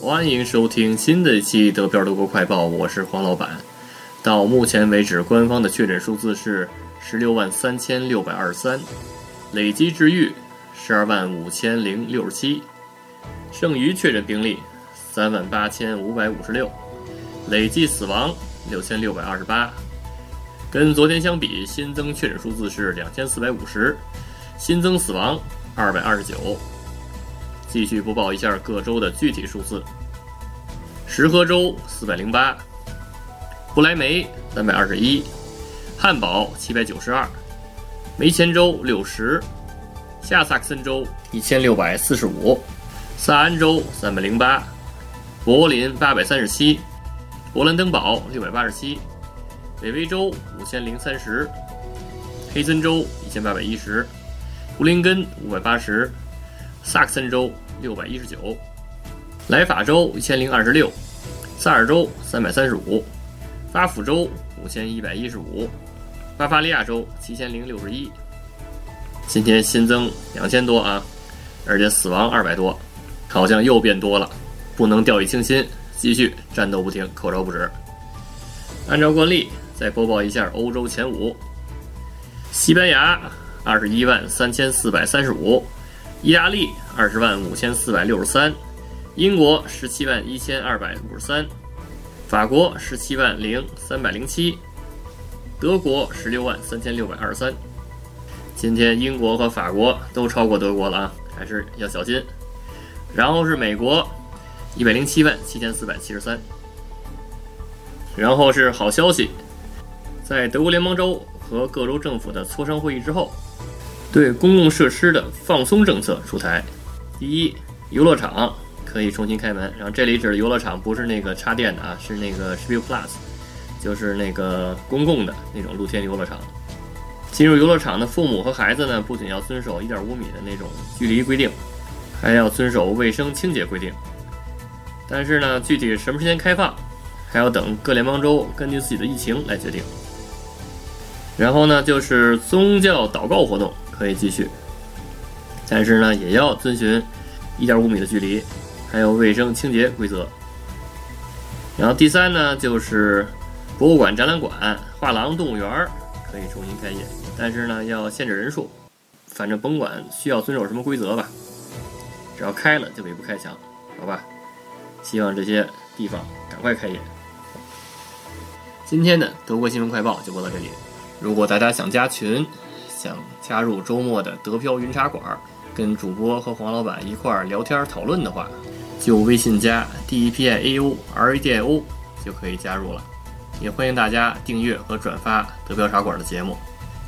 欢迎收听新的一期德标德国快报，我是黄老板。到目前为止，官方的确诊数字是十六万三千六百二十三，累计治愈十二万五千零六十七，剩余确诊病例三万八千五百五十六，累计死亡六千六百二十八。跟昨天相比，新增确诊数字是两千四百五十，新增死亡二百二十九。继续播报一下各州的具体数字：石河州四百零八，不来梅三百二十一，汉堡七百九十二，梅前州六十，下萨克森州一千六百四十五，萨安州三百零八，柏林八百三十七，勃兰登堡六百八十七，北威州五千零三十，黑森州一千八百一十，布林根五百八十。萨克森州六百一十九，莱法州一千零二十六，萨尔州三百三十五，巴甫州五千一百一十五，巴伐利亚州七千零六十一。今天新增两千多啊，而且死亡二百多，好像又变多了，不能掉以轻心，继续战斗不停，口罩不止。按照惯例，再播报一下欧洲前五：西班牙二十一万三千四百三十五。意大利二十万五千四百六十三，英国十七万一千二百五十三，法国十七万零三百零七，德国十六万三千六百二十三。今天英国和法国都超过德国了啊，还是要小心。然后是美国一百零七万七千四百七十三。然后是好消息，在德国联邦州和各州政府的磋商会议之后。对公共设施的放松政策出台。第一，游乐场可以重新开门。然后这里指的游乐场不是那个插电的啊，是那个 s p i l Plus，就是那个公共的那种露天游乐场。进入游乐场的父母和孩子呢，不仅要遵守1.5米的那种距离规定，还要遵守卫生清洁规定。但是呢，具体什么时间开放，还要等各联邦州根据自己的疫情来决定。然后呢，就是宗教祷告活动。可以继续，但是呢，也要遵循一点五米的距离，还有卫生清洁规则。然后第三呢，就是博物馆、展览馆、画廊、动物园可以重新开业，但是呢，要限制人数。反正甭管需要遵守什么规则吧，只要开了就可以不开墙，好吧？希望这些地方赶快开业。今天的德国新闻快报就播到这里，如果大家想加群。想加入周末的德飘云茶馆，跟主播和黄老板一块儿聊天讨论的话，就微信加 D E P I A U R A D I O 就可以加入了。也欢迎大家订阅和转发德飘茶馆的节目，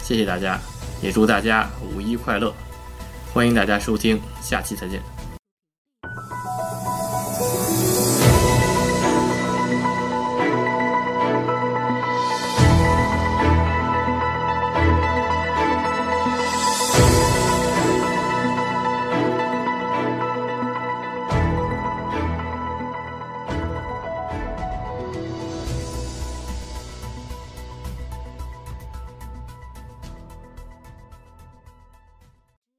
谢谢大家，也祝大家五一快乐！欢迎大家收听，下期再见。